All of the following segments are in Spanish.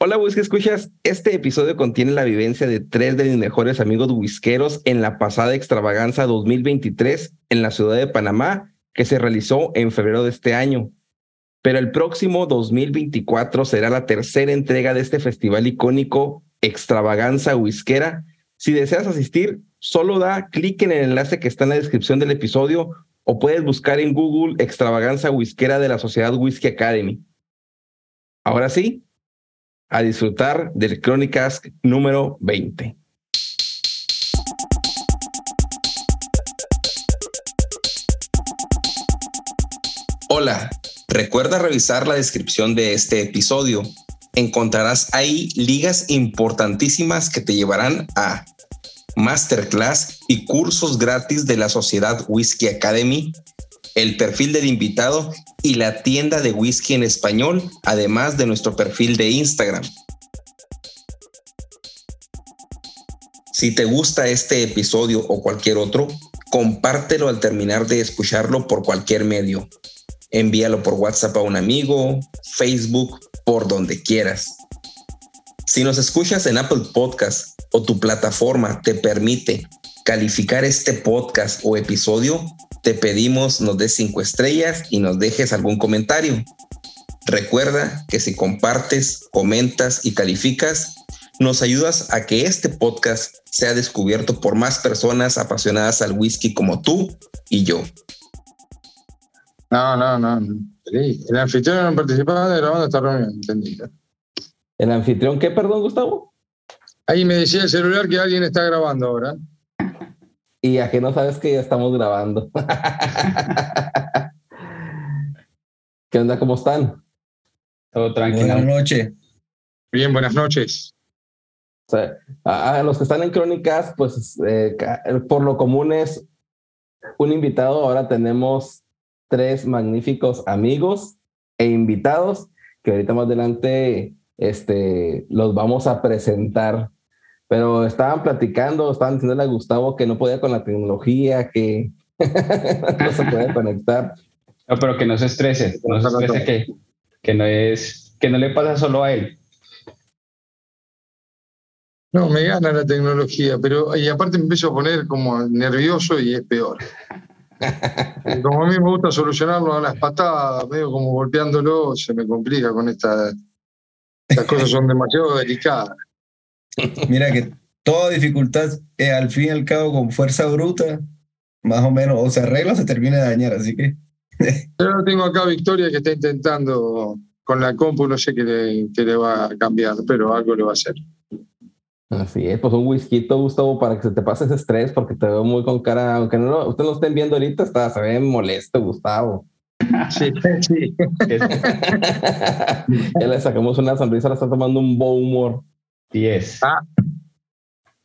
Hola, Whisky Escuchas. Este episodio contiene la vivencia de tres de mis mejores amigos whiskeros en la pasada extravaganza 2023 en la ciudad de Panamá, que se realizó en febrero de este año. Pero el próximo 2024 será la tercera entrega de este festival icónico Extravaganza Whiskera. Si deseas asistir, solo da clic en el enlace que está en la descripción del episodio o puedes buscar en Google Extravaganza Whiskera de la Sociedad Whisky Academy. Ahora sí, a disfrutar del Crónicas número 20. Hola, recuerda revisar la descripción de este episodio. Encontrarás ahí ligas importantísimas que te llevarán a masterclass y cursos gratis de la Sociedad Whisky Academy, el perfil del invitado y la tienda de whisky en español, además de nuestro perfil de Instagram. Si te gusta este episodio o cualquier otro, compártelo al terminar de escucharlo por cualquier medio. Envíalo por WhatsApp a un amigo, Facebook, por donde quieras. Si nos escuchas en Apple Podcast o tu plataforma te permite calificar este podcast o episodio, te pedimos nos des cinco estrellas y nos dejes algún comentario. Recuerda que si compartes, comentas y calificas, nos ayudas a que este podcast sea descubierto por más personas apasionadas al whisky como tú y yo. No, no, no. El anfitrión no participaba grabando esta reunión, entendí. ¿El anfitrión qué, perdón, Gustavo? Ahí me decía el celular que alguien está grabando ahora. Y a que no sabes que ya estamos grabando. ¿Qué onda? ¿Cómo están? Todo tranquilo. Buenas noches. Bien, buenas noches. O sea, a, los que están en Crónicas, pues eh, por lo común es un invitado. Ahora tenemos tres magníficos amigos e invitados que ahorita más adelante este, los vamos a presentar. Pero estaban platicando, estaban diciéndole a Gustavo que no podía con la tecnología, que no se puede conectar. No, pero que no se estrese, no se estrese que, que, no es, que no le pasa solo a él. No, me gana la tecnología, pero y aparte me empiezo a poner como nervioso y es peor. Como a mí me gusta solucionarlo a las patadas, medio como golpeándolo, se me complica con esta. Las cosas son demasiado delicadas. Mira que toda dificultad, es al fin y al cabo, con fuerza bruta, más o menos, o se arregla o se termina de dañar, así que. Yo tengo acá a Victoria que está intentando con la compu, no sé qué le, qué le va a cambiar, pero algo le va a hacer. Así es, pues un whisky, Gustavo, para que se te pase ese estrés, porque te veo muy con cara, aunque no lo, ustedes lo estén viendo ahorita, está, se ve molesto, Gustavo. Sí, sí. ya le sacamos una sonrisa, ahora está tomando un buen humor. Yes. Ah,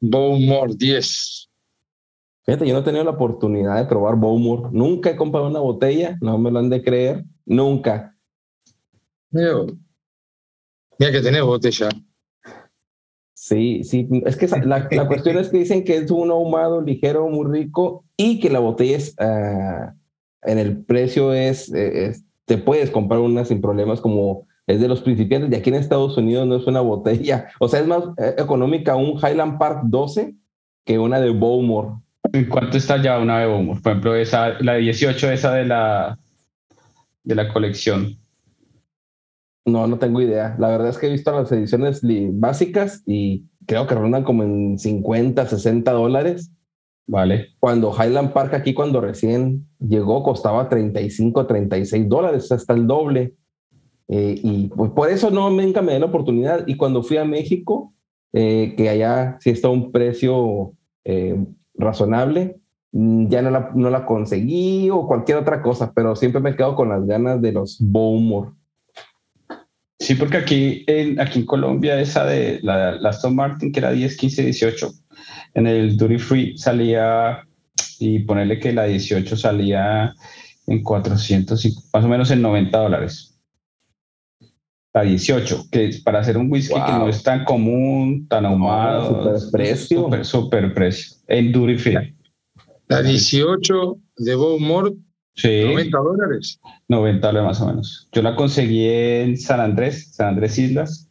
Bowmore 10. Fíjate, yo no he tenido la oportunidad de probar Bowmore. Nunca he comprado una botella, no me lo han de creer. Nunca. Mira, mira que tenés botella. Sí, sí. Es que la, la cuestión es que dicen que es un ahumado ligero, muy rico y que la botella es, ah, en el precio es, eh, es, te puedes comprar una sin problemas como es de los principiantes. Y aquí en Estados Unidos no es una botella. O sea, es más eh, económica un Highland Park 12 que una de Bowmore. ¿En cuánto está ya una de Bowmore? Por ejemplo, esa, la 18, esa de la, de la colección. No, no tengo idea. La verdad es que he visto las ediciones básicas y creo que rondan como en 50, 60 dólares. Vale. Cuando Highland Park aquí, cuando recién llegó, costaba 35, 36 dólares, hasta el doble. Eh, y pues por eso no nunca me di la oportunidad. Y cuando fui a México, eh, que allá sí está un precio eh, razonable, mm, ya no la, no la conseguí o cualquier otra cosa, pero siempre me quedo con las ganas de los Bowmore. Sí, porque aquí en, aquí en Colombia esa de la, la Aston Martin, que era 10, 15, 18, en el Duty Free salía, y ponerle que la 18 salía en 400, y más o menos en 90 dólares. La 18, que es para hacer un whisky que no es tan común, tan ahumado. super precio. Super, super precio. En Duty Free. La 18 de Bowmore, Sí. 90 dólares. 90 dólares más o menos. Yo la conseguí en San Andrés, San Andrés Islas.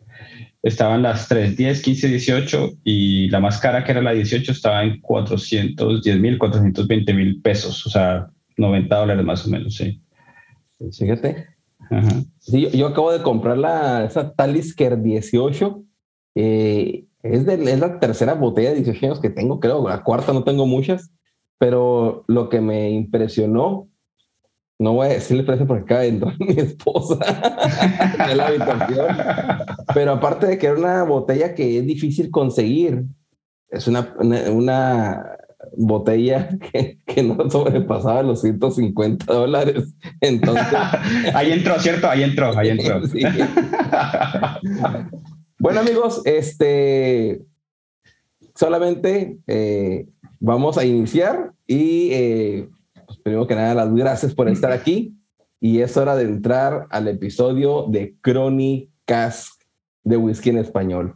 Estaban las 3, 10, 15, 18 y la más cara que era la 18 estaba en 410 mil, 420 mil pesos, o sea, 90 dólares más o menos, sí. Fíjate. Yo, acabo de comprar la, esa Talisker 18. eh, es, de, es la tercera botella de 18 años que tengo, creo. La cuarta no tengo muchas. Pero lo que me impresionó, no voy a decirle precio porque acaba de mi esposa en la habitación. Pero aparte de que era una botella que es difícil conseguir, es una, una botella que, que no sobrepasaba los 150 dólares. Entonces, Ahí entró, ¿cierto? Ahí entró, ahí entró. Sí. bueno, amigos, este solamente eh, vamos a iniciar y eh, pues, primero que nada, las gracias por estar aquí. Y es hora de entrar al episodio de Crónicas de Whisky en Español.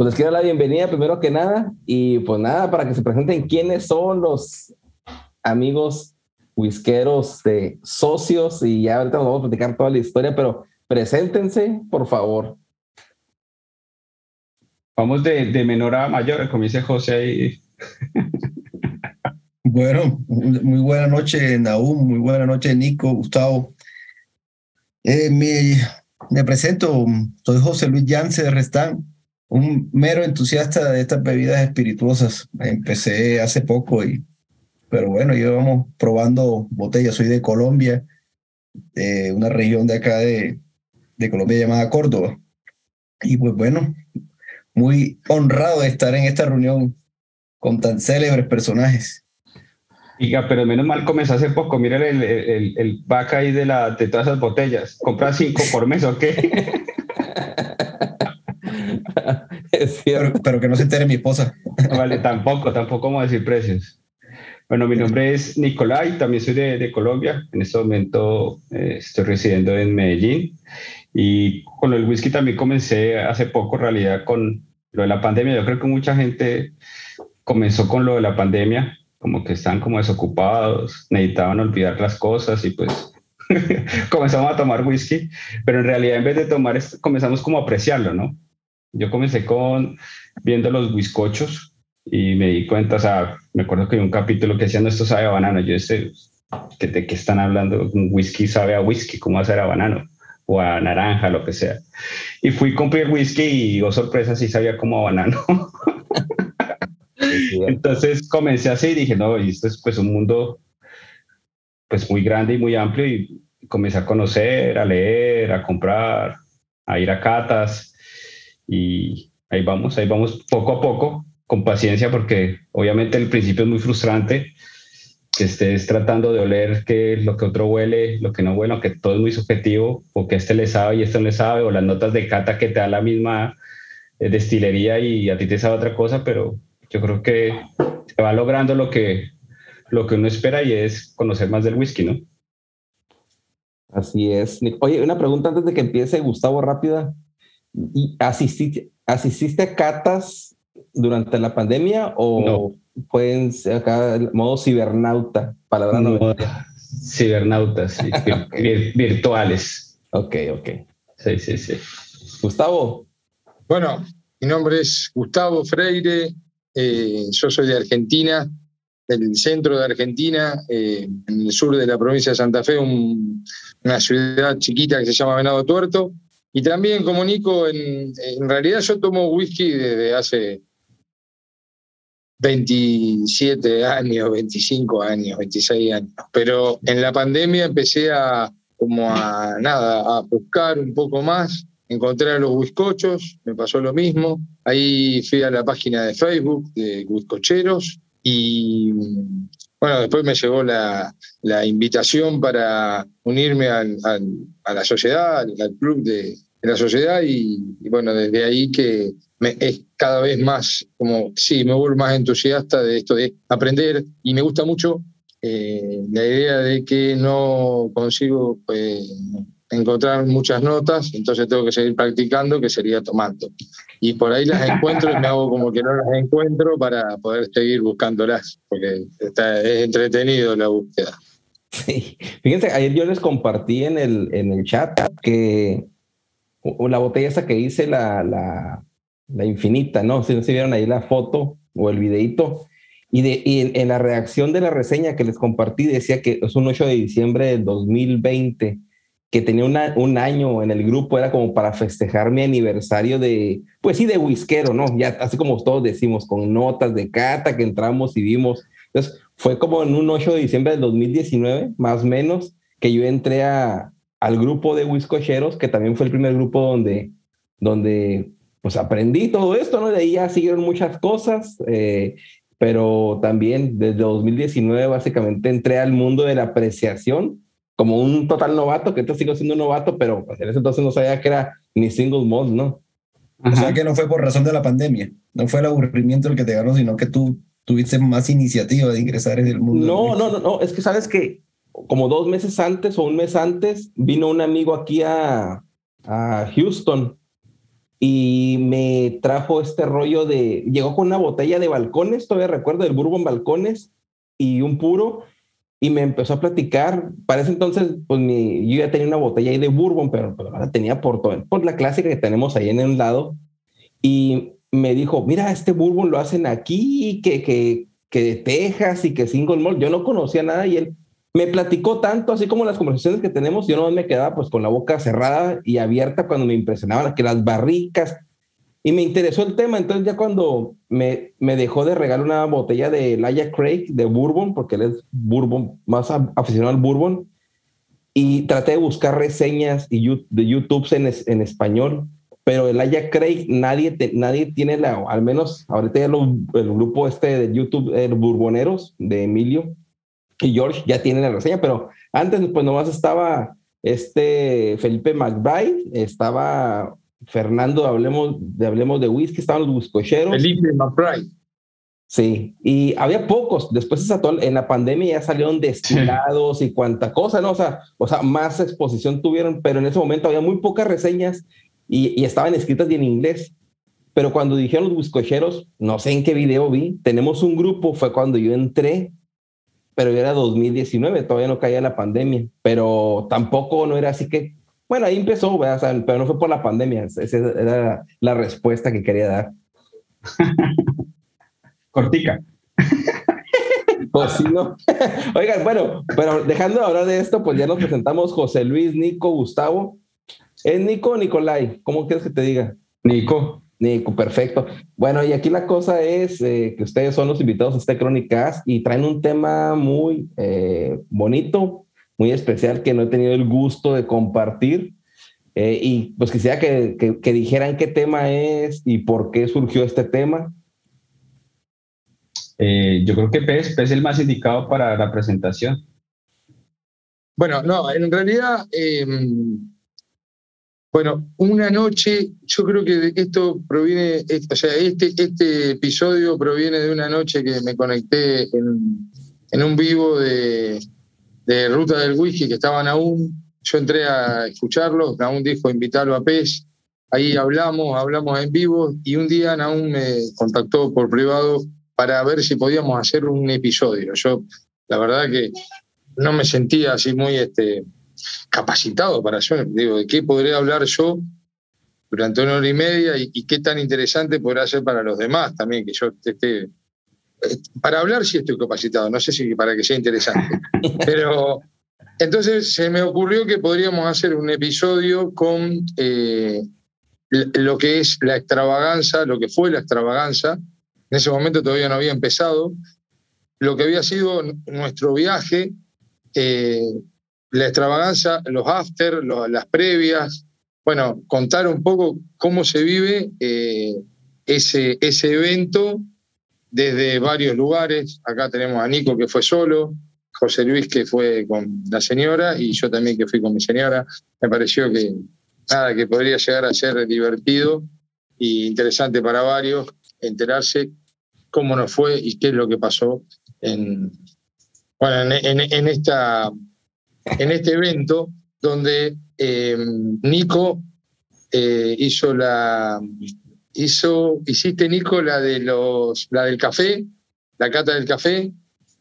Pues les quiero dar la bienvenida primero que nada y pues nada, para que se presenten quiénes son los amigos whiskeros de socios y ya ahorita nos vamos a platicar toda la historia, pero preséntense, por favor. Vamos de, de menor a mayor, como dice José ahí. Bueno, muy buena noche, Naum, muy buena noche, Nico, Gustavo. Eh, me, me presento, soy José Luis Yance de Restán, un mero entusiasta de estas bebidas espirituosas. Empecé hace poco, y, pero bueno, llevamos probando botellas. Soy de Colombia, de una región de acá de, de Colombia llamada Córdoba. Y pues bueno, muy honrado de estar en esta reunión con tan célebres personajes. Diga, pero menos mal comenzó hace poco. Miren el, el, el back ahí de, la, de todas esas botellas. ¿Compras cinco por mes o qué? pero, pero, que no se entere mi esposa. Vale, tampoco, tampoco vamos a decir precios. Bueno, mi nombre es Nicolai, también soy de, de Colombia. En este momento eh, estoy residiendo en Medellín. Y con el whisky también comencé hace poco, en realidad, con lo de la pandemia. Yo creo que mucha gente comenzó con lo de la pandemia, como que están como desocupados, necesitaban olvidar las cosas y pues comenzamos a tomar whisky, pero en realidad en vez de tomar, comenzamos como a apreciarlo, ¿no? Yo comencé con viendo los bizcochos y me di cuenta, o sea, me acuerdo que hay un capítulo que decía, no, esto sabe a banano. Yo, este, ¿de qué están hablando? Un whisky sabe a whisky, ¿cómo va a ser a banano? O a naranja, lo que sea. Y fui, compré el whisky y, oh sorpresa, sí sabía como a banano. Entonces comencé así y dije, no, esto es pues un mundo pues muy grande y muy amplio y comencé a conocer, a leer, a comprar, a ir a catas y ahí vamos, ahí vamos poco a poco, con paciencia porque obviamente el principio es muy frustrante que estés tratando de oler qué es lo que otro huele, lo que no huele, que todo es muy subjetivo, o que este le sabe y este no le sabe, o las notas de cata que te da la misma eh, destilería y a ti te sabe otra cosa, pero yo creo que se va logrando lo que, lo que uno espera y es conocer más del whisky, ¿no? Así es. Oye, una pregunta antes de que empiece, Gustavo, rápida. ¿Y asististe, asististe a catas durante la pandemia o pueden ser acá modo cibernauta? Palabra no, Cibernautas, sí, virtuales. Ok, ok. Sí, sí, sí. Gustavo. Bueno, mi nombre es Gustavo Freire, eh, yo soy de Argentina, del centro de Argentina, eh, en el sur de la provincia de Santa Fe, una ciudad chiquita que se llama Venado Tuerto. Y también como Nico, en, realidad yo tomo whisky desde hace 27 años, 25 años, 26 años. Pero en la pandemia empecé a como a nada, a buscar un poco más encontré a los bizcochos, me pasó lo mismo. Ahí fui a la página de Facebook de bizcocheros y bueno, después me llegó la, invitación para unirme a la sociedad, al, club de, la sociedad y, bueno, desde ahí que me, es cada vez más, como, sí, me vuelvo más entusiasta de esto de aprender y me gusta mucho eh, la idea de que no consigo... Pues, encontrar muchas notas, entonces tengo que seguir practicando, que sería tomando. Y por ahí las encuentro y me hago como que no las encuentro para poder seguir buscándolas, porque está, es entretenido la búsqueda. Sí. Fíjense, ayer yo les compartí en el, en el chat que la botella esa que hice, la, la, la infinita, ¿no? Si no se vieron ahí la foto o el videito. Y, de, y en, en, la reacción de la reseña que les compartí decía que es un 8 de diciembre del 2020 que tenía un año en el grupo, era como para festejar mi aniversario de, pues sí, de whiskero, ¿no? Ya así como todos decimos, con notas de cata que entramos y vimos. Entonces, fue como en un 8 de diciembre del 2019, más o menos, que yo entré a, al grupo de whiskocheros, que también fue el primer grupo donde, donde pues aprendí todo esto, ¿no? De ahí ya siguieron muchas cosas, eh, pero también desde 2019 básicamente entré al mundo de la apreciación como un total novato, que te sigo siendo un novato, pero pues, en ese entonces no sabía que era ni single malt, ¿no? O sea que no fue por razón de la pandemia, no fue el aburrimiento el que te ganó, sino que tú tuviste más iniciativa de ingresar en el mundo. No, no, no, no, es que sabes que como dos meses antes o un mes antes vino un amigo aquí a, a Houston y me trajo este rollo de, llegó con una botella de balcones, todavía recuerdo, del Bourbon Balcones y un puro, y me empezó a platicar. Para ese entonces, pues mi, yo ya tenía una botella ahí de bourbon, pero, pero la tenía por, todo, por la clásica que tenemos ahí en el lado. Y me dijo, mira, este bourbon lo hacen aquí, que, que, que de Texas y que single malt. Yo no conocía nada y él me platicó tanto, así como las conversaciones que tenemos, yo no me quedaba pues con la boca cerrada y abierta cuando me impresionaban que las barricas, y me interesó el tema, entonces ya cuando me, me dejó de regalar una botella de Laia Craig de Bourbon, porque él es Bourbon, más aficionado al Bourbon, y traté de buscar reseñas y de YouTube en, en español, pero el Laia Craig nadie, nadie tiene la, al menos ahorita ya el grupo este de YouTube, el Bourboneros de Emilio y George ya tienen la reseña, pero antes pues nomás estaba este Felipe McBride, estaba Fernando, hablemos de, hablemos de whisky, estaban los whiskocheros. Felipe McBride. Sí, y había pocos. Después en la pandemia ya salieron destilados y cuánta cosa, ¿no? O sea, o sea, más exposición tuvieron, pero en ese momento había muy pocas reseñas y, estaban escritas y en inglés. Pero cuando dijeron los whiskocheros, no sé en qué video vi, tenemos un grupo, fue cuando yo entré, pero era 2019, todavía no caía la pandemia, pero tampoco no era así que Bueno, ahí empezó, pero no fue por la pandemia. Esa era la respuesta que quería dar. Cortica. Pues sí, no. Oigan, bueno, pero dejando de hablar de esto, pues ya nos presentamos José Luis, Nico, Gustavo. ¿Es Nico o Nicolai? ¿Cómo quieres que te diga? Nico. Nico, perfecto. Bueno, y aquí la cosa es eh, que ustedes son los invitados a este Crónicas y traen un tema muy eh, bonito, muy especial que no he tenido el gusto de compartir. Eh, y pues quisiera que, que, dijeran qué tema es y por qué surgió este tema. yo creo que PES, es el más indicado para la presentación. Bueno, no, en realidad em, bueno, una noche, yo creo que esto proviene, o sea, este, este episodio proviene de una noche que me conecté en, un vivo de, Ruta del Whisky que estaban aún. Yo entré a escucharlos, Naún dijo invitarlo a PES, ahí hablamos, hablamos en vivo y un día Naún me contactó por privado para ver si podíamos hacer un episodio. Yo, la verdad que no me sentía así muy, este, capacitado para eso. Digo, ¿de qué podría hablar yo durante una hora y media y, qué tan interesante podrá ser para los demás también que yo esté... Para hablar sí estoy capacitado, no sé si para que sea interesante, pero entonces se me ocurrió que podríamos hacer un episodio con eh, lo que es la extravaganza, lo que fue la extravaganza. En ese momento todavía no había empezado. Lo que había sido nuestro viaje eh, la extravaganza, los after, las previas, bueno, contar un poco cómo se vive eh, ese, ese evento desde varios lugares. Acá tenemos a Nico que fue solo, José Luis que fue con la señora y yo también que fui con mi señora. Me pareció que nada, que podría llegar a ser divertido e interesante para varios enterarse cómo nos fue y qué es lo que pasó en, bueno, en esta en este evento donde eh, Nico eh, hizo la hizo hiciste Nico la de los la del café la cata del café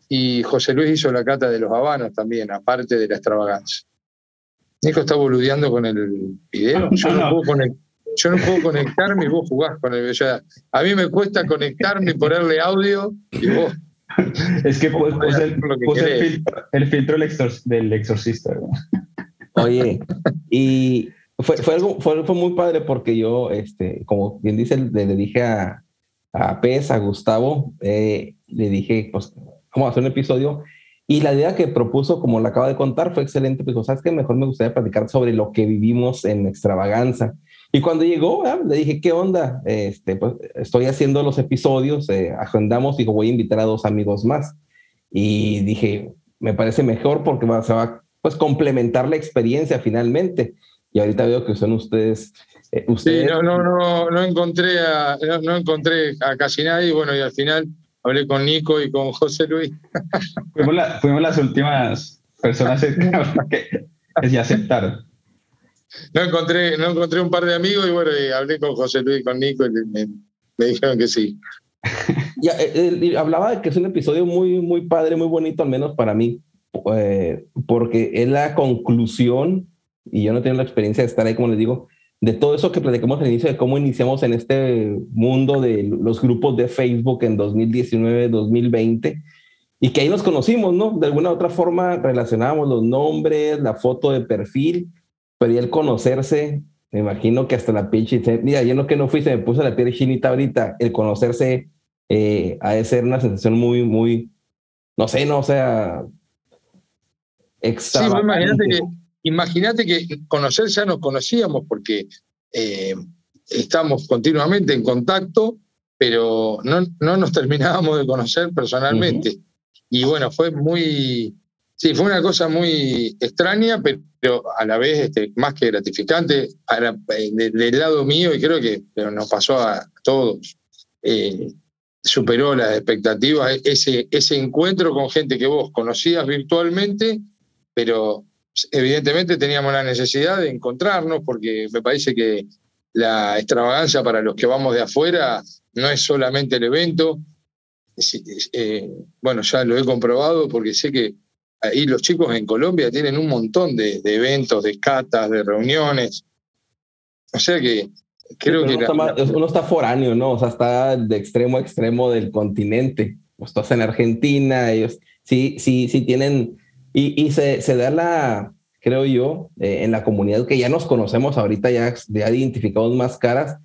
y José Luis hizo la cata de los habanos también aparte de la extravaganza Nico está boludeando con el video. Yo no, puedo, conectarme y vos jugás con el video a mí me cuesta conectarme y ponerle audio y vos. Es que puse, el, filtro, del, exorcista. Oye, y fue, fue, algo, fue, fue, muy padre porque yo, este, como bien dice, le, dije a, a Pez, a Gustavo, eh, le dije, pues, vamos a hacer un episodio. Y la idea que propuso, como lo acaba de contar, fue excelente. Pues, ¿sabes qué? Mejor me gustaría platicar sobre lo que vivimos en Extravaganza. Y cuando llegó, ah, le dije, ¿qué onda? Este, pues, estoy haciendo los episodios, eh, agendamos, digo, voy a invitar a dos amigos más. Y dije, me parece mejor porque va, se va pues, complementar la experiencia finalmente. Y ahorita veo que son ustedes. Eh, ustedes... Sí, no, no, no, no, encontré a, no, encontré a casi nadie. Bueno, y al final hablé con Nico y con José Luis. fuimos, las últimas personas que, que se aceptaron no encontré, no encontré un par de amigos y bueno, hablé con José Luis, con Nico y me, dijeron que sí. Ya, eh, hablaba de que es un episodio muy, muy padre, muy bonito, al menos para mí, eh, porque es la conclusión, y yo no tengo la experiencia de estar ahí, como les digo, de todo eso que platicamos al inicio, de cómo iniciamos en este mundo de los grupos de Facebook en 2019, 2020, y que ahí nos conocimos, ¿no? De alguna u otra forma relacionábamos los nombres, la foto de perfil, pero y el conocerse, me imagino que hasta la pinche, mira, yo no que no fui, se me puso la piel chinita ahorita, el conocerse eh, ha de ser una sensación muy, muy, no sé, no, o sea, Sí, imagínate que, imagínate que conocer ya nos conocíamos porque eh, estamos continuamente en contacto, pero no, no nos terminábamos de conocer personalmente. Y bueno, fue muy, Sí, fue una cosa muy extraña, pero a la vez este, más que gratificante eh, del lado mío, y creo que nos pasó a todos. Eh, superó las expectativas, ese, ese encuentro con gente que vos conocías virtualmente, pero evidentemente teníamos la necesidad de encontrarnos, porque me parece que la extravagancia para los que vamos de afuera no es solamente el evento. Eh, bueno, ya lo he comprobado porque sé que ahí los chicos en Colombia tienen un montón de, de eventos, de catas, de reuniones. O sea que creo que... uno, está la- más- uno está foráneo, ¿no? O sea, está de extremo a extremo del continente. Pues estás en Argentina, ellos sí, sí, sí tienen... Y, y se, se da la, creo yo, eh, en la comunidad que ya nos conocemos ahorita, ya, ya identificamos más caras.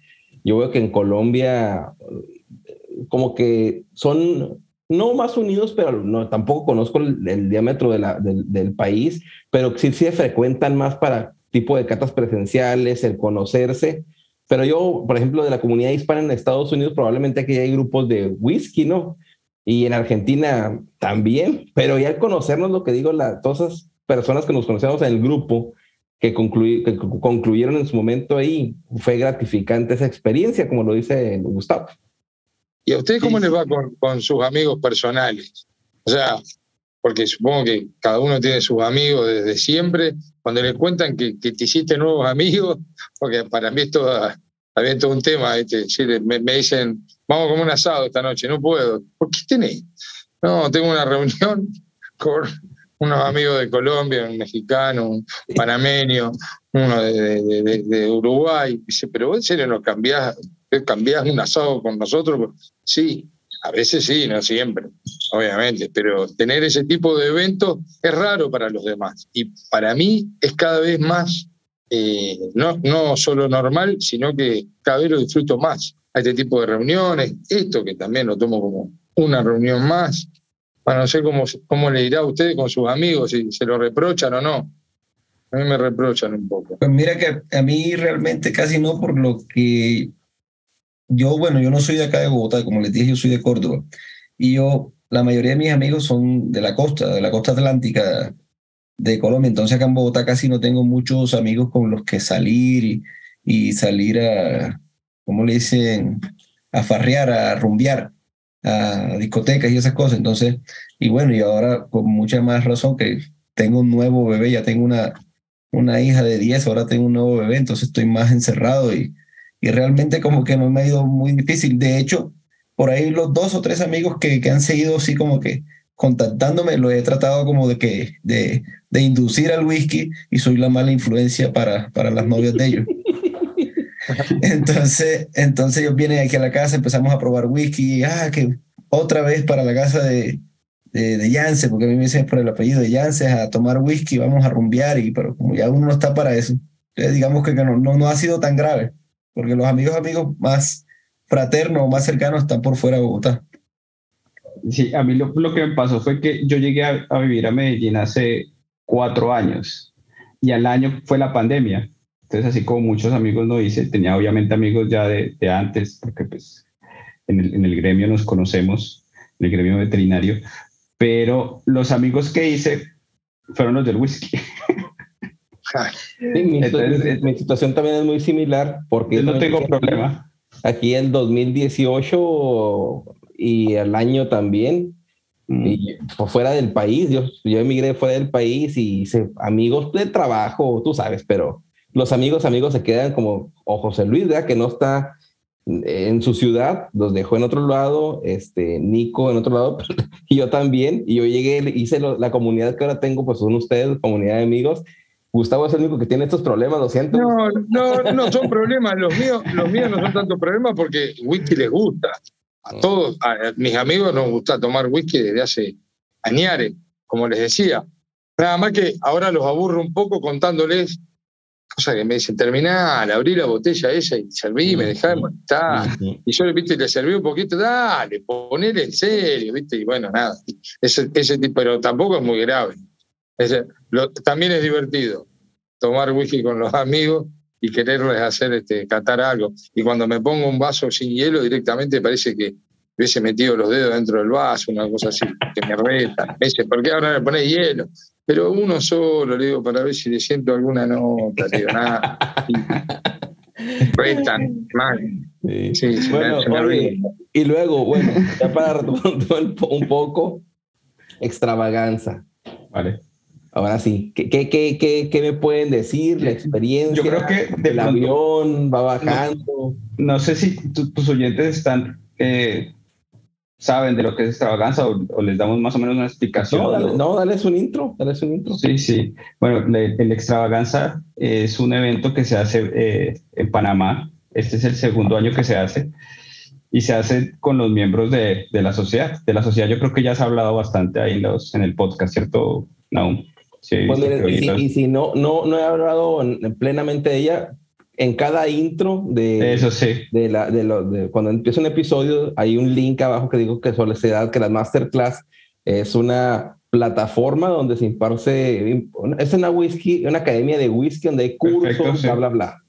Yo veo que en Colombia eh, como que son no más unidos, pero no, tampoco conozco el, el diámetro de la- del, del país, pero sí sí se frecuentan más para tipo de catas presenciales, el conocerse. Pero yo, por ejemplo, de la comunidad hispana en Estados Unidos, probablemente aquí hay grupos de whisky, ¿no? Y en Argentina también, pero ya al conocernos, lo que digo, la, todas esas personas que nos conocemos en el grupo, que, concluí- que conclu- concluyeron en su momento ahí, fue gratificante esa experiencia, como lo dice Gustavo. ¿Y a ustedes cómo les va con, con sus amigos personales? O sea, porque supongo que cada uno tiene sus amigos desde siempre. Cuando les cuentan que, que te hiciste nuevos amigos, porque para mí es toda, también todo un tema, ¿viste? Decir, me, me dicen, vamos a comer un asado esta noche, no puedo. ¿Por qué tenés? No, tengo una reunión con unos amigos de Colombia, un mexicano, un panameño, uno de, Uruguay. Dice, pero vos en serio no cambiás, cambiás un asado con nosotros. Sí, a veces sí, no siempre, obviamente, pero tener ese tipo de eventos es raro para los demás. Y para mí es cada vez más, eh, no, no solo normal, sino que cada vez lo disfruto más. A este tipo de reuniones, esto que también lo tomo como una reunión más. Bueno, no sé cómo, cómo le dirá a usted con sus amigos, si se lo reprochan o no. A mí me reprochan un poco. Pues mira que a mí realmente casi no, por lo que yo, bueno, yo no soy de acá de Bogotá, como les dije, yo soy de Córdoba. Y yo, la mayoría de mis amigos son de la costa, de la costa atlántica de Colombia. Entonces acá en Bogotá casi no tengo muchos amigos con los que salir y, y salir a, ¿cómo le dicen? A farrear, a rumbear, a discotecas y esas cosas. Entonces, y bueno, y ahora con mucha más razón que tengo un nuevo bebé, ya tengo una, una hija de 10, ahora tengo un nuevo bebé, entonces estoy más encerrado y, y realmente como que no me ha ido muy difícil. De hecho, por ahí los dos o tres amigos que, que han seguido así como que contactándome, lo he tratado como de que de, de inducir al whisky y soy la mala influencia para, para las novias de ellos. Entonces, entonces ellos vienen aquí a la casa, empezamos a probar whisky, ah, que otra vez para la casa de, de, de Yance, porque a mí me dicen por el apellido de Yance, a tomar whisky, vamos a rumbear, y, pero como ya uno no está para eso, digamos que no, no, no ha sido tan grave, porque los amigos amigos más fraternos o más cercanos están por fuera de Bogotá. Sí, a mí lo, lo que me pasó fue que yo llegué a vivir a Medellín hace cuatro años y al año fue la pandemia. Entonces, así como muchos amigos no hice, tenía obviamente amigos ya de, de antes, porque pues en el, en el gremio nos conocemos, en el gremio veterinario, pero los amigos que hice fueron los del whisky. Sí, mi, Entonces, mi- mi situación también es muy similar porque Yo no tengo aquí- problema. Aquí en 2018 y al año también, Mm. y por fuera del país, yo, yo emigré fuera del país y hice amigos de trabajo, tú sabes, pero los amigos, amigos se quedan como, o José Luis, ¿verdad? Que no está en su ciudad, los dejó en otro lado, este, Nico en otro lado, y yo también, y yo llegué, hice lo- la comunidad que ahora tengo, pues son ustedes, comunidad de amigos. Gustavo es el único que tiene estos problemas, lo siento. No, no, no son problemas. Los míos, los míos no son tanto problemas porque whisky les gusta. A todos, a mis amigos nos gusta tomar whisky desde hace añares, como les decía. Nada más que ahora los aburro un poco contándoles cosas que me dicen, terminá, abrí la botella esa y serví, me dejá de molestar. Y yo, viste, le serví un poquito, dale, ponele en serio, viste, y bueno, nada. Ese, ese tipo, pero tampoco es muy grave. Lo- también es divertido tomar whisky con los amigos y quererles hacer este, catar algo. Y cuando me pongo un vaso sin hielo, directamente parece que hubiese metido los dedos dentro del vaso, una cosa así, que me reta. Me dice, ¿por qué ahora le pones hielo? Pero uno solo, le digo, para ver si le siento alguna nota, le digo, nada. Retan, mal. Sí, se me- Bueno, oye, y luego, bueno, ya para retomar un po- un poco, extravaganza. Vale. Ahora sí, ¿qué, qué, qué, qué, qué me pueden decir? La experiencia. Yo creo que de el pronto- avión va bajando. No sé si tu- tus oyentes están eh, saben de lo que es extravaganza o, les damos más o menos una explicación. No, dale, no, dales un intro, dales un intro. Sí, sí. Bueno, el extravaganza es un evento que se hace eh, en Panamá. Este es el segundo año que se hace y se hace con los miembros de, de, la sociedad. De la sociedad yo creo que ya se ha hablado bastante ahí en, los, en el podcast, ¿cierto? No. Sí, y, si, no, no, no he hablado plenamente de ella, en cada intro de, Eso sí. de, la, de, lo, de cuando empieza un episodio, hay un link abajo que digo que da que la masterclass es una plataforma donde se imparte, es una whisky, una academia de whisky donde hay cursos, bla, bla, bla.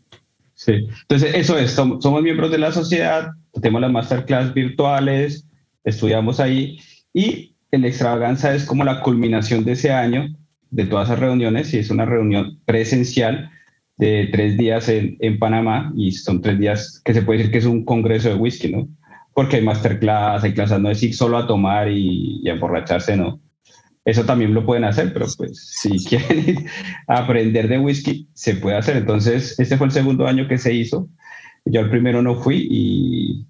Sí, entonces eso es, somos miembros de la sociedad, tenemos las masterclass virtuales, estudiamos ahí y el extravaganza es como la culminación de ese año, de todas esas reuniones, y es una reunión presencial de tres días en, en, Panamá y son tres días que se puede decir que es un congreso de whisky, ¿no? Porque hay masterclass, hay clases, no es ir solo a tomar y, y a emborracharse, ¿no? Eso también lo pueden hacer, pero pues si quieren aprender de whisky, se puede hacer. Entonces, este fue el segundo año que se hizo. Yo el primero no fui y,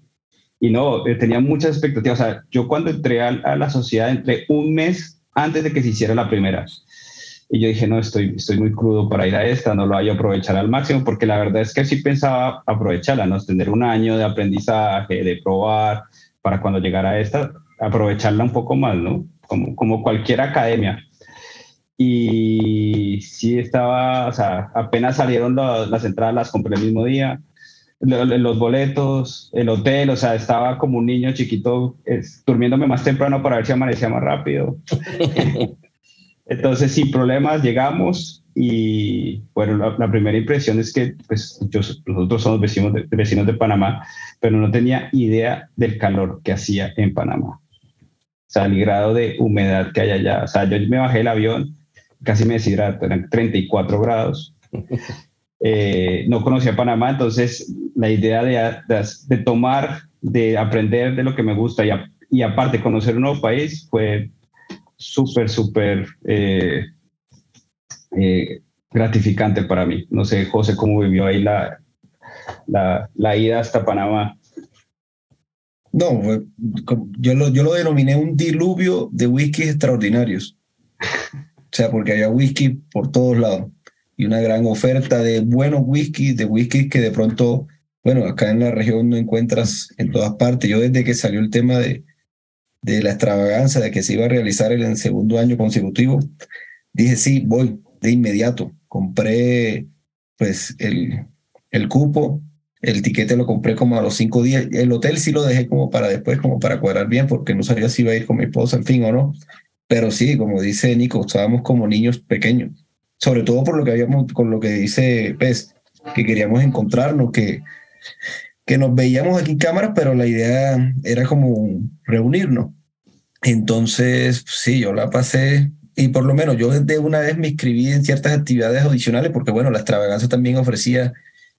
y no, eh, tenía muchas expectativas. O sea, yo cuando entré a, a la sociedad, entré un mes antes de que se hiciera la primera. Y yo dije, no, estoy, estoy muy crudo para ir a esta, no lo voy a aprovechar al máximo, porque la verdad es que sí pensaba aprovecharla, ¿no? Tener un año de aprendizaje, de probar, para cuando llegara a esta, aprovecharla un poco más, ¿no? Como, como cualquier academia. Y sí estaba, o sea, apenas salieron las entradas, las compré el mismo día, los boletos, el hotel, o sea, estaba como un niño chiquito durmiéndome más temprano para ver si amanecía más rápido. Entonces, sin problemas, llegamos y, bueno, la, primera impresión es que pues, nosotros somos vecinos de, vecinos de Panamá, pero no tenía idea del calor que hacía en Panamá. O sea, el grado de humedad que hay allá. O sea, yo me bajé el avión, casi me deshidrato, eran 34 grados. Eh, no conocía Panamá, entonces la idea de, de, tomar, de aprender de lo que me gusta y, y aparte conocer un nuevo país fue súper, súper eh, eh, gratificante para mí. No sé, José, cómo vivió ahí la, la, ida hasta Panamá. No, yo lo, yo lo denominé un diluvio de whiskies extraordinarios. O sea, porque había whisky por todos lados y una gran oferta de buenos whisky, de whisky que de pronto, bueno, acá en la región no encuentras en todas partes. Yo desde que salió el tema de, de la extravaganza de que se iba a realizar en el segundo año consecutivo, dije, sí, voy de inmediato. Compré pues el, el cupo, el tiquete lo compré como a los cinco días. El hotel sí lo dejé como para después, como para cuadrar bien, porque no sabía si iba a ir con mi esposa al fin o no. Pero sí, como dice Nico, estábamos como niños pequeños. Sobre todo por lo que habíamos, con lo que dice Pez, que queríamos encontrarnos, que que nos veíamos aquí en cámara, pero la idea era como reunirnos. Entonces, sí, yo la pasé y por lo menos yo de una vez me inscribí en ciertas actividades adicionales porque, bueno, la extravaganza también ofrecía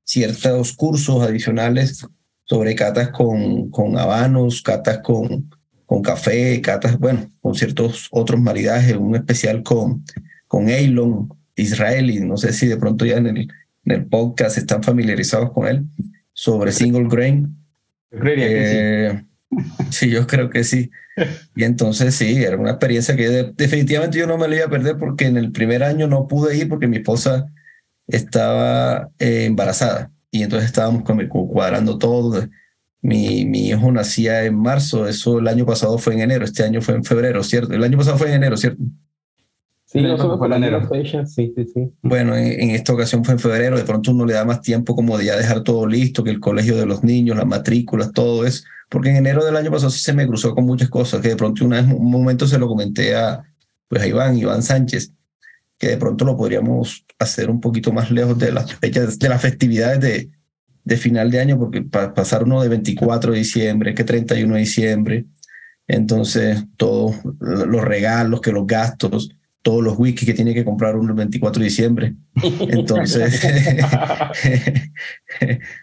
ciertos cursos adicionales sobre catas con, con habanos, catas con, con café, catas, bueno, con ciertos otros maridajes, un especial con, con Eilon, israelí, no sé si de pronto ya en el, en el podcast están familiarizados con él, sobre single grain. Yo creería que sí. Sí, yo creo que sí. Y entonces sí, era una experiencia que definitivamente yo no me la iba a perder porque en el primer año no pude ir porque mi esposa estaba eh, embarazada y entonces estábamos cuadrando todo. Mi, mi hijo nacía en marzo, eso el año pasado fue en enero, este año fue en febrero, ¿cierto? El año pasado fue en enero, ¿cierto? Sí, no fue en enero. sí, sí, sí. Bueno, en, esta ocasión fue en febrero, de pronto uno le da más tiempo como de ya dejar todo listo, que el colegio de los niños, las matrículas, todo eso porque en enero del año pasado sí se me cruzó con muchas cosas, que de pronto una vez, un momento se lo comenté a, pues a Iván, Iván Sánchez, que de pronto lo podríamos hacer un poquito más lejos de las fechas, de las festividades de, de final de año, porque para pasar uno de 24 de diciembre, que 31 de diciembre, entonces todos los regalos, que los gastos, todos los whisky que tiene que comprar uno el 24 de diciembre. Entonces,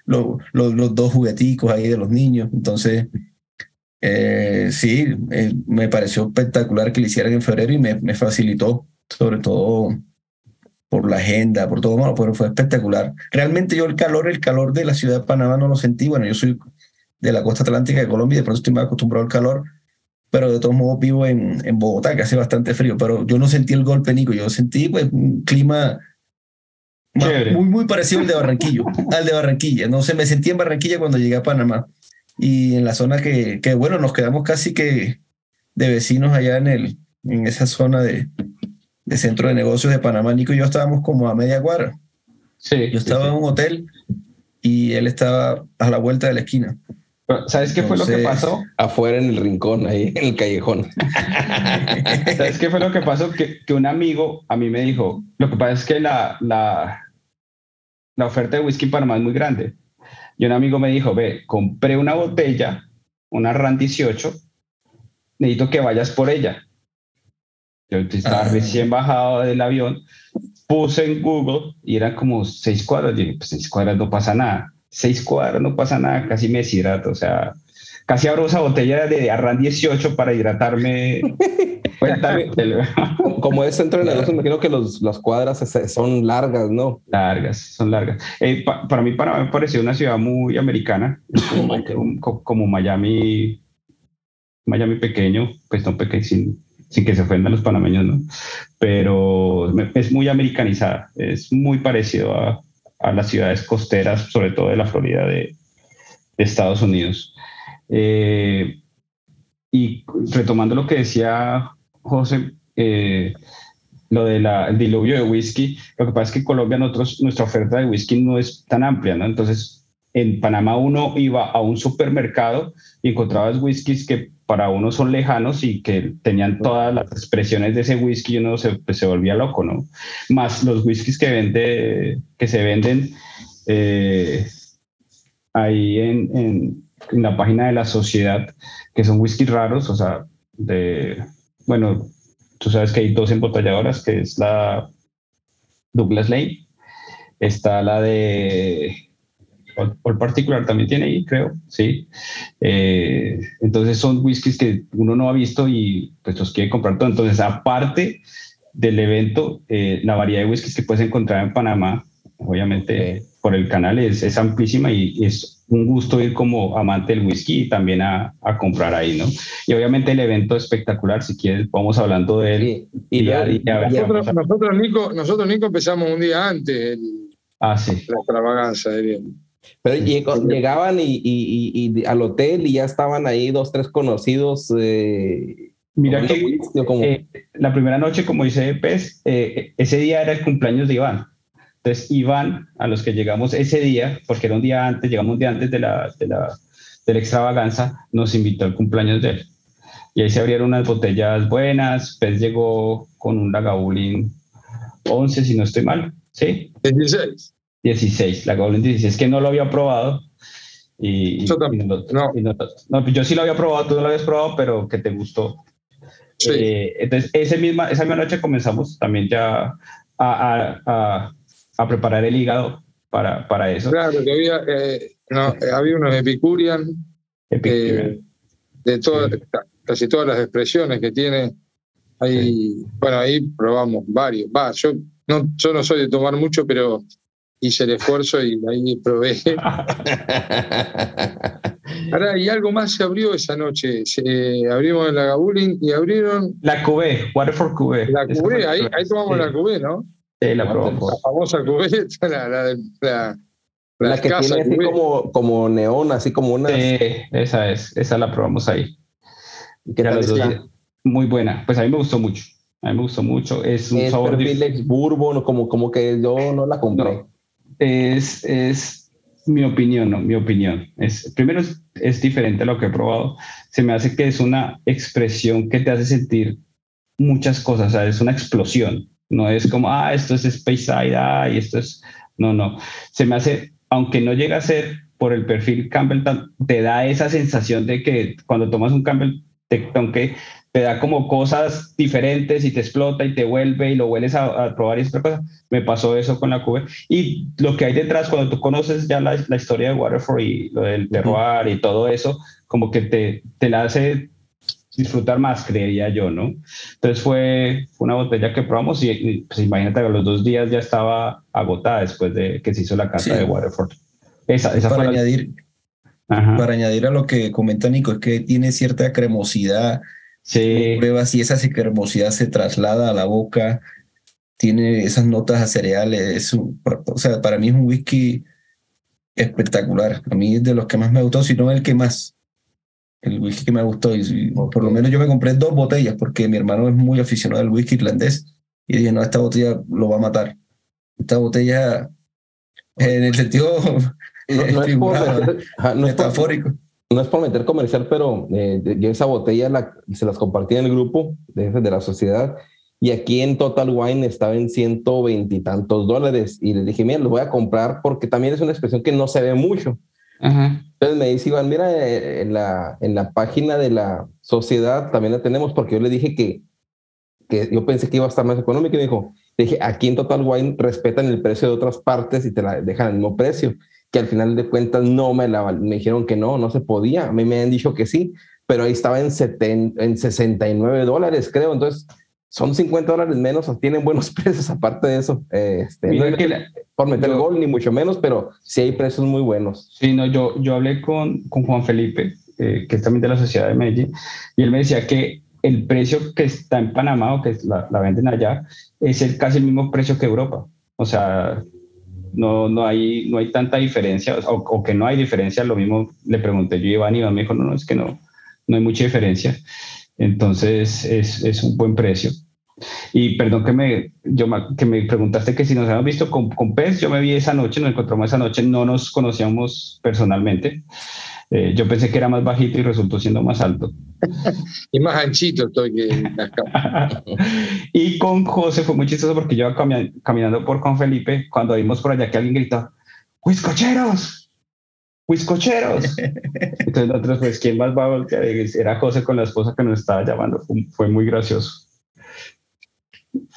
los, dos jugueticos ahí de los niños. Entonces, eh, sí, eh, me pareció espectacular que lo hicieran en febrero y me, me facilitó, sobre todo por la agenda, por todo, bueno, pero fue espectacular. Realmente yo el calor, el calor de la ciudad de Panamá no lo sentí. Bueno, yo soy de la costa atlántica de Colombia y de pronto estoy más acostumbrado al calor, pero de todos modos vivo en, en Bogotá, que hace bastante frío, pero yo no sentí el golpe, Nico, yo sentí pues un clima muy, muy parecido al de Barranquillo, al de Barranquilla, no sé, me sentí en Barranquilla cuando llegué a Panamá y en la zona que, que bueno, nos quedamos casi que de vecinos allá en, el, en esa zona de, de centro de negocios de Panamá, Nico y yo estábamos como a media cuadra. Sí. Yo estaba en un hotel y él estaba a la vuelta de la esquina. ¿Sabes qué fue lo que pasó? Afuera en el rincón, ahí en el callejón. ¿Sabes qué fue lo que pasó? Que, que un amigo a mí me dijo, lo que pasa es que la, la, la oferta de whisky en Panamá es muy grande. Y un amigo me dijo, ve, compré una botella, una RAN 18, necesito que vayas por ella. Yo estaba Ah. recién bajado del avión, puse en Google y eran como seis cuadras. Yo dije, pues seis cuadras no pasa nada. Seis cuadras no pasa nada, casi me deshidrato. O sea, casi abro esa botella de Arran 18 para hidratarme. Cuéntame. Como es centro de negocios, me imagino que los, las cuadras son largas, ¿no? Largas, son largas. Eh, pa- para mí, Panamá me pareció una ciudad muy americana, es como, como- como Miami, Miami pequeño, pues no pequeño, sin, sin que se ofendan los panameños, ¿no? Pero es muy americanizada, es muy parecido a, a las ciudades costeras, sobre todo de la Florida de, de Estados Unidos. Eh, y retomando lo que decía José, eh, lo del diluvio de whisky, lo que pasa es que en Colombia nuestra oferta de whisky no es tan amplia, ¿no? Entonces, en Panamá uno iba a un supermercado y encontrabas whiskies que para uno son lejanos y que tenían todas las expresiones de ese whisky y uno se, pues, volvía loco, ¿no? Más los whiskies que, vende, que se venden eh, ahí en la página de la sociedad, que son whiskies raros, o sea, de, bueno, tú sabes que hay dos embotelladoras, que es la Douglas Lane, está la de All Particular también tiene ahí, creo, sí. Eh, entonces son whiskies que uno no ha visto y pues los quiere comprar todo. Entonces, aparte del evento, eh, la variedad de whiskies que puedes encontrar en Panamá, obviamente por el canal es, es amplísima y, y es un gusto ir como amante del whisky y también a, a, comprar ahí, ¿no? Y obviamente el evento espectacular, si quieres, vamos hablando de él. Y, día a día. Nosotros, nosotros, Nico, nosotros, Nico, empezamos un día antes el, ah, sí. la extravaganza de bien. Pero llegó, llegaban y, y, y, al hotel y ya estaban ahí dos, tres conocidos. Eh, Mira que como... eh, la primera noche, como dice Pez, eh, ese día era el cumpleaños de Iván. Entonces, Iván, a los que llegamos ese día, porque era un día antes, llegamos un día antes de la, de la, de la extravaganza, nos invitó al cumpleaños de él. Y ahí se abrieron unas botellas buenas. Pez llegó con un Lagavulin 11, si no estoy mal. ¿Sí? 16. 16, Lagavulin 16, que no lo había probado. Y, yo y no, no. Y no, no, yo sí lo había probado, tú no lo habías probado, pero que te gustó. Sí. Eh, entonces, ese misma, esa misma noche comenzamos también ya a, a, a, a preparar el hígado para, para eso. Claro, que había, eh, no, había unos Epicurian, Epicurian. Eh, de todas, sí. casi todas las expresiones que tiene. Ahí, sí. Bueno, ahí probamos varios. Va, yo, no, yo no soy de tomar mucho, pero hice el esfuerzo y ahí probé. Ahora, y algo más se abrió esa noche. Se, eh, abrimos la Gabulin y abrieron. La Cubé, Waterford Cubé. La Cubé, ahí, ahí tomamos sí. la Cubé, ¿no? Sí, la probamos. La famosa Cubé, la, la, la, la, la que tiene así como, como neón, así como una. Sí, esa es, esa la probamos ahí. ¿Qué tal los dos, muy buena. Pues a mí me gustó mucho. A mí me gustó mucho. Es un es sabor. Village Bourbon, como, como que yo no la compré. No, es, es mi opinión, no, mi opinión. Es, primero es, diferente a lo que he probado. Se me hace que es una expresión que te hace sentir muchas cosas, o es una explosión. No es como, ah, esto es Space Side, ah, y esto es... No, no. Se me hace, aunque no llega a ser por el perfil Campbell, te da esa sensación de que cuando tomas un Campbell, te, aunque te da como cosas diferentes y te explota y te vuelve y lo vuelves a, a probar y otra cosa. Me pasó eso con la Cuba. Y lo que hay detrás, cuando tú conoces ya la, la historia de Waterford y lo del terroir y todo eso, como que te, te la hace disfrutar más, creería yo, ¿no? Entonces fue, fue una botella que probamos y, pues imagínate, a los dos días ya estaba agotada después de que se hizo la cata sí. de Waterford. Esa, esa para fue añadir, la... para añadir a lo que comenta Nico, es que tiene cierta cremosidad Sí. Pruebas y esa hermosidad se traslada a la boca, tiene esas notas a cereales. Es un- o sea, para mí es un whisky espectacular. A mí es de los que más me gustó, si no el que más. El whisky que me gustó. Y, por lo menos yo me compré dos botellas porque mi hermano es muy aficionado al whisky irlandés. Y dije, no, esta botella lo va a matar. Esta botella, en el sentido No, no es por figurado, meter, ajá, no es por- metafórico. No es por meter comercial, pero eh, yo esa botella la- se las compartí en el grupo de, de la sociedad y aquí en Total Wine estaba en ciento veintitantos dólares y les dije, mira, lo voy a comprar porque también es una expresión que no se ve mucho. Entonces me dice Iván, mira, eh, en la, en la página de la sociedad también la tenemos porque yo le dije que, que yo pensé que iba a estar más económico y me dijo, le dije, aquí en Total Wine respetan el precio de otras partes y te la dejan al mismo precio, que al final de cuentas no me la me dijeron que no, no se podía, a mí me han dicho que sí, pero ahí estaba en, seten- en 69 dólares, creo, entonces son 50 dólares menos, tienen buenos precios aparte de eso, este, Mira no es que la- por meter yo- gol ni mucho menos, pero sí hay precios muy buenos. Sí, no, yo, yo hablé con, con Juan Felipe, eh, que es también de la Sociedad de Medellín, y él me decía que el precio que está en Panamá o que la, la venden allá es el, casi el mismo precio que Europa. O sea, no, no, hay, no hay tanta diferencia, o, que no hay diferencia. Lo mismo le pregunté yo a Iván Iván me dijo, no, no, es que no, no hay mucha diferencia. Entonces es, es un buen precio. Y perdón que me, yo, que me preguntaste que si nos habíamos visto con, con Pez, yo me vi esa noche, nos encontramos esa noche, no nos conocíamos personalmente. Eh, yo pensé que era más bajito y resultó siendo más alto. Y más anchito estoy que. Y con José fue muy chistoso porque yo iba cami- caminando por con Felipe cuando vimos por allá que alguien gritó, ¡Huiscocheros! ¡Huiscocheros! Entonces nosotros, pues, ¿quién más va a voltear? Era José con la esposa que nos estaba llamando. Fue, fue muy gracioso.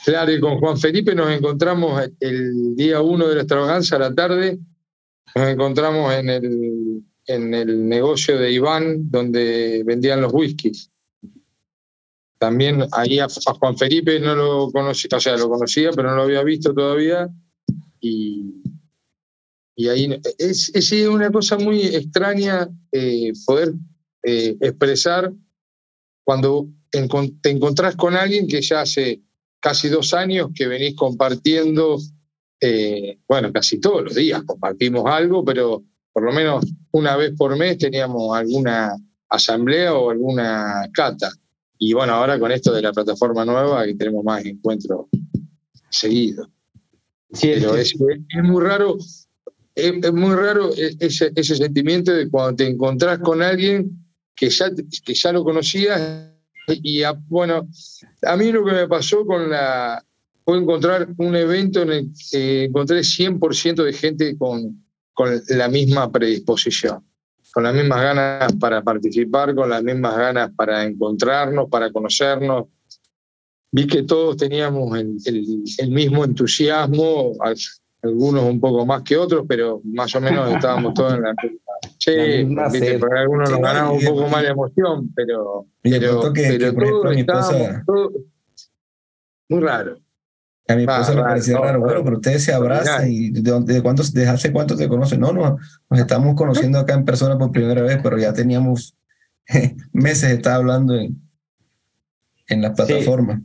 Claro, y con Juan Felipe nos encontramos el día uno de la extravaganza a la tarde. Nos encontramos en el, en el negocio de Iván, donde vendían los whiskies. También ahí a, a Juan Felipe no lo conocía, o sea, lo conocía, pero no lo había visto todavía. Y, y ahí es, es una cosa muy extraña eh, poder eh, expresar cuando te encontrás con alguien que ya hace casi dos años que venís compartiendo, eh, bueno, casi todos los días compartimos algo, pero por lo menos una vez por mes teníamos alguna asamblea o alguna cata. Y bueno, ahora con esto de la plataforma nueva, que tenemos más encuentros seguidos. pero es, es muy raro, es, es muy raro e- ese, ese sentimiento de cuando te encontrás con alguien que ya, que ya lo conocías y a- bueno, a mí lo que me pasó con la fue encontrar un evento en el que encontré 100% de gente con, con la misma predisposición, con las mismas ganas para participar, con las mismas ganas para encontrarnos, para conocernos. Vi que todos teníamos el, el- el mismo entusiasmo, al- algunos un poco más que otros, pero más o menos estábamos todos en la Sí, La viste, porque algunos Sí, nos y- un poco más la emoción, pero, de pero, que- pero que, esposa- estábamos, todos- muy raro. A mi esposa le raro, parecía no, raro, no. bueno, pero ustedes se abrazan y de, dónde- de, cuántos, de hace cuánto se conocen. No, no, nos estamos conociendo acá en persona por primera vez, pero ya teníamos meses de estar hablando en, en las plataformas.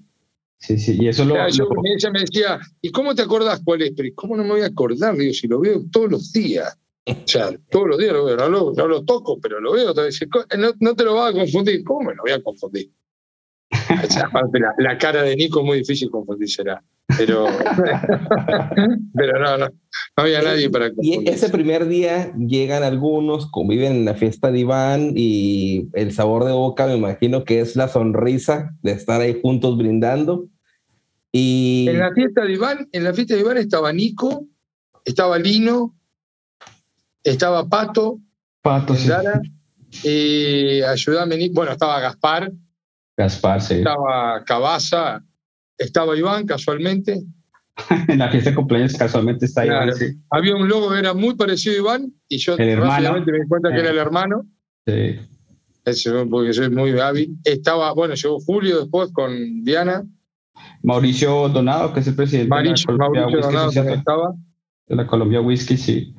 Sí, sí, y eso lo, Claro, yo- lo- ella me decía, ¿y cómo te acordás cuál es? Pero ¿y ¿cómo no me voy a acordar? Digo, si lo veo todos los días. O sea, todos los días lo veo, no lo, no lo toco, pero lo veo. Te dice, "Co- no, no te lo vas a confundir. ¿Cómo me lo voy a confundir? La, la cara de Nico es muy difícil confundírsela. Pero, pero no, no, no había nadie para Y confundir. ese primer día llegan algunos, conviven en la fiesta de Iván y el sabor de boca me imagino que es la sonrisa de estar ahí juntos brindando. Y En la fiesta de Iván, en la fiesta de Iván estaba Nico, estaba Lino, estaba Pato, Pato, sí. Lara, eh, ayúdame. Bueno, estaba Gaspar, Gaspar, sí. estaba Cabaza, estaba Iván casualmente. En la fiesta de cumpleaños casualmente está. Claro. sí. Había un logo que era muy parecido a Iván y yo El hermano. rápidamente me di cuenta que Eh. era el hermano, Sí. Eso, porque soy muy hábil. Estaba, bueno, llegó Julio después con Diana, Mauricio Donado, que es el presidente Mauricio, de la Colombia Mauricio Whisky Donado estaba. de la Colombia Whisky, sí.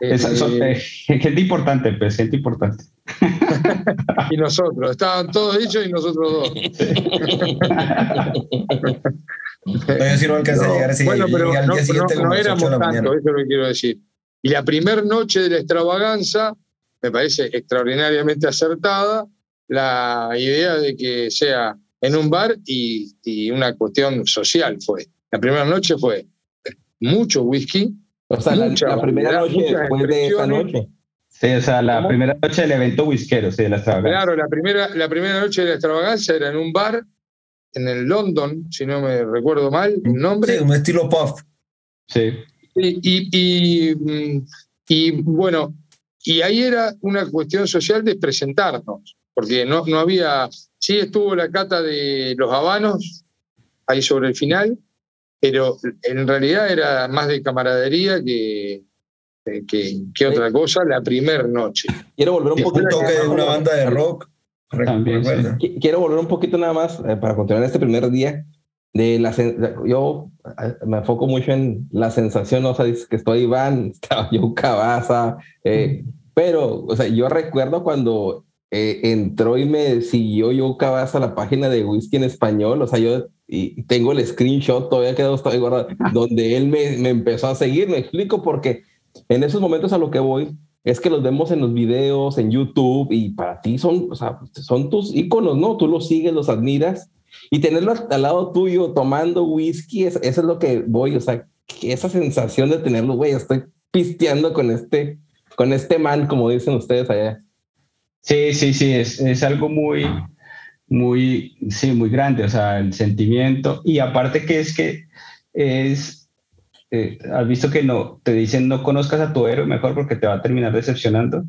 Eh, son- eh, gente importante, gente importante. y nosotros. Estaban todos ellos y nosotros dos. yo sí no alcancé a llegar ese Bueno, pero no, no- éramos mañana. eso es lo que quiero decir. Y la primera noche de la extravaganza me parece extraordinariamente acertada la idea de que sea en un bar y, y una cuestión social fue. La primera noche fue mucho whisky. O sea, la, mucha la primera noche después de esa noche. Sí, o sea, la ¿Cómo? primera noche del evento whiskero, sí, de la extravaganza. Claro, la primera, la primera noche de la extravaganza era en un bar en el London, si no me recuerdo mal el nombre. Sí, un estilo puff. Sí. Y, y, y, mm, y, bueno, y ahí era una cuestión social de presentarnos, porque no, no había, sí estuvo la cata de los habanos ahí sobre el final, pero en realidad era más de camaradería que, que, que otra cosa la primera noche. Quiero volver un Un poquito. toque de una banda de rock. También, sí. Quiero volver un poquito nada más eh, para continuar este primer día. De la sen- yo eh, me enfoco mucho en la sensación, o sea, que estoy Iván, estaba yo Cabaza, eh, pero, o sea, yo recuerdo cuando eh, entró y me siguió yo Cabaza la página de Whisky en Español, o sea, yo y tengo el screenshot, todavía quedó todavía guardado, donde él me, me empezó a seguir, me explico, porque en esos momentos a lo que voy es que los vemos en los videos, en YouTube, y para ti son, o sea, son tus íconos, ¿no? Tú los sigues, los admiras, y tenerlo al, lado tuyo tomando whisky, es- eso es lo que voy, o sea, esa sensación de tenerlo, güey, estoy pisteando con este, con este man, como dicen ustedes allá. Sí, sí, sí, es, es algo muy, muy, sí, muy grande, o sea, el sentimiento. Y aparte que es que es, eh, has visto que no, te dicen no conozcas a tu héroe mejor porque te va a terminar decepcionando.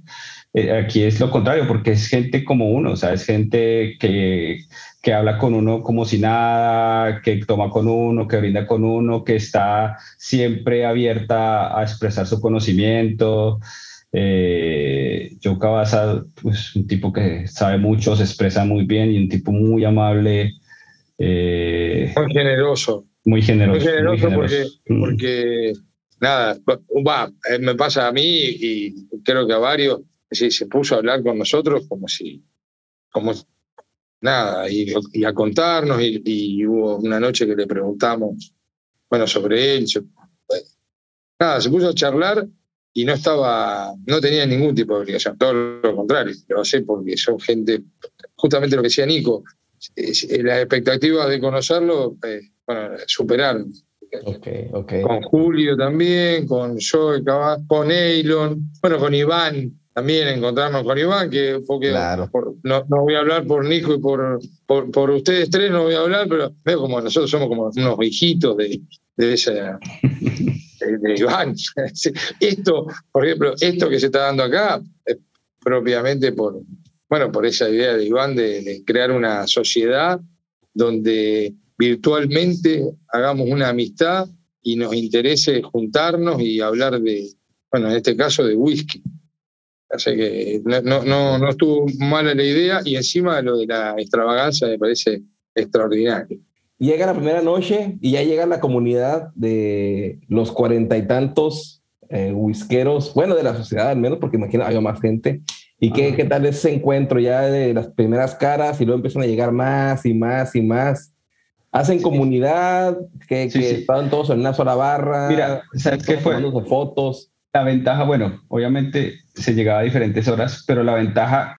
Eh, aquí es lo contrario, porque es gente como uno, o sea, es gente que, que habla con uno como si nada, que toma con uno, que brinda con uno, que está siempre abierta a expresar su conocimiento. Eh, Cabaza, pues un tipo que sabe mucho, se expresa muy bien y un tipo muy amable, eh, Muy generoso. muy generoso. Muy generoso porque. Mm. porque nada, va, eh, me pasa a mí y creo que a varios, sí, se puso a hablar con nosotros como si, como nada, y, y a contarnos, y, y hubo una noche que le preguntamos, bueno, sobre él, se- nada, se puso a charlar y no estaba, no tenía ningún tipo de obligación, todo lo contrario, lo hace porque son gente, justamente lo que decía Nico, las expectativas de conocerlo, eh, bueno, superaron. Ok, ok. Con Julio también, con Joe, con Eilon, bueno, con Iván también, encontrarnos con Iván, que porque Claro. por- no, no voy a hablar por Nico y por, por, por ustedes tres, no voy a hablar, pero veo como nosotros somos como unos hijitos de, de esa de, de Iván. Esto, por ejemplo, esto que se está dando acá, es propiamente por, bueno, por esa idea de Iván de, de crear una sociedad donde virtualmente hagamos una amistad y nos interese juntarnos y hablar de, bueno, en este caso de whisky. Así que no, no, no, estuvo mala la idea y encima lo de la extravagancia me parece extraordinario. Llega la primera noche y ya llega la comunidad de los cuarenta y tantos eh, whiskeros, bueno, de la sociedad al menos, porque imagino había más gente. ¿Y qué, qué tal ese encuentro ya de las primeras caras y luego empiezan a llegar más y más y más? Hacen comunidad, que, Sí, que sí. estaban todos en una sola barra. Mira, ¿sabes qué fue? fotos. La ventaja, bueno, obviamente se llegaba a diferentes horas, pero la ventaja